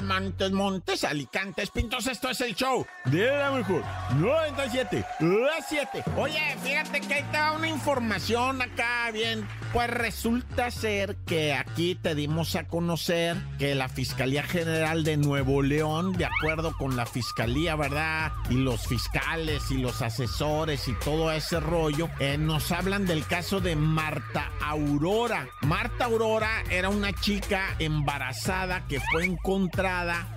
Montes, Montes, Alicantes, Pintos, esto es el show de la mejor 97, las 7. Oye, fíjate que ahí te va una información acá bien. Pues resulta ser que aquí te dimos a conocer que la Fiscalía General de Nuevo León, de acuerdo con la Fiscalía, ¿verdad? Y los fiscales y los asesores y todo ese rollo, eh, nos hablan del caso de Marta Aurora. Marta Aurora era una chica embarazada que fue encontrada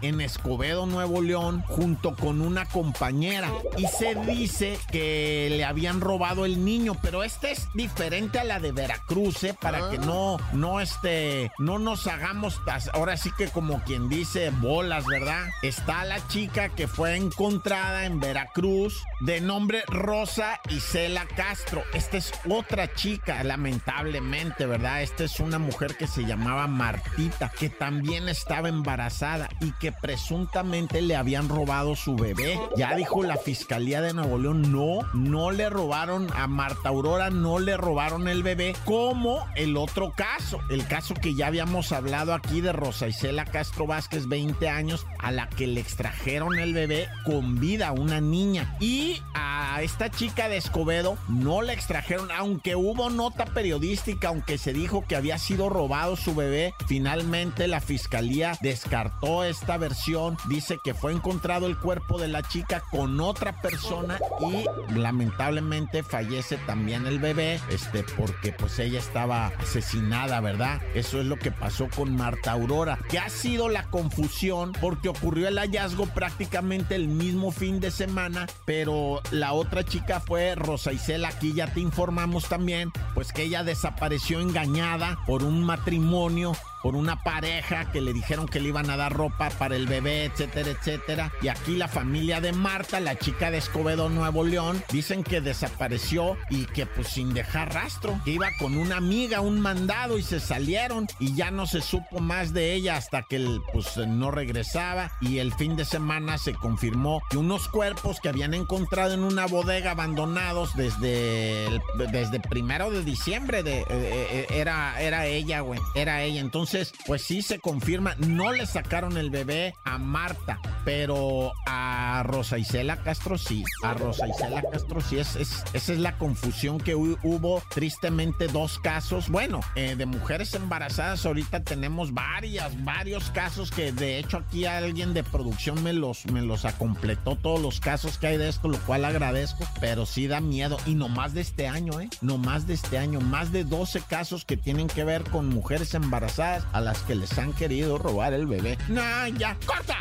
en Escobedo, Nuevo León, junto con una compañera. Y se dice que le habían robado el niño, pero este es diferente a la de Veracruz, ¿eh? Para que no, no, este, no nos hagamos, ahora sí que como quien dice, bolas, ¿verdad? Está la chica que fue encontrada en Veracruz, de nombre Rosa Isela Castro. Esta es otra chica, lamentablemente, ¿verdad? Esta es una mujer que se llamaba Martita, que también estaba embarazada y que presuntamente le habían robado su bebé. Ya dijo la Fiscalía de Nuevo León, no, no le robaron a Marta Aurora, no le robaron el bebé, como el otro caso, el caso que ya habíamos hablado aquí de Rosa Isela Castro Vázquez, 20 años, a la que le extrajeron el bebé con vida, una niña. Y a esta chica de Escobedo no le extrajeron, aunque hubo nota periodística, aunque se dijo que había sido robado su bebé, finalmente la fiscalía descartó esta versión, dice que fue encontrado el cuerpo de la chica con otra persona y lamentablemente fallece también el bebé, este, porque pues ella estaba asesinada, ¿verdad? Eso es lo que pasó con Marta Aurora, que ha sido la confusión porque ocurrió el hallazgo prácticamente el mismo fin de semana, pero la otra chica fue Rosa Isela, aquí ya te informamos también, pues que ella desapareció engañada por un matrimonio por una pareja que le dijeron que le iban a dar ropa para el bebé, etcétera, etcétera. Y aquí la familia de Marta, la chica de Escobedo, Nuevo León, dicen que desapareció y que pues sin dejar rastro, que iba con una amiga, un mandado y se salieron y ya no se supo más de ella hasta que pues no regresaba y el fin de semana se confirmó que unos cuerpos que habían encontrado en una bodega abandonados desde el, desde primero de diciembre eh, eh, era era ella, güey, era ella. Entonces, pues sí se confirma, no le sacaron el bebé a Marta, pero a Rosa Isela Castro sí, a Rosa Isela Castro sí, es, es- esa es la confusión que hu- hubo, tristemente dos casos, bueno, eh, de mujeres embarazadas, ahorita tenemos varias, varios casos que de hecho aquí alguien de producción me los, me los acompletó todos los casos que hay de esto, lo cual agradezco, pero sí da miedo, y no más de este año, ¿eh? No más de este año, más de 12 casos que tienen que ver con mujeres embarazadas a las que les han querido robar el bebé. No, ya, corta.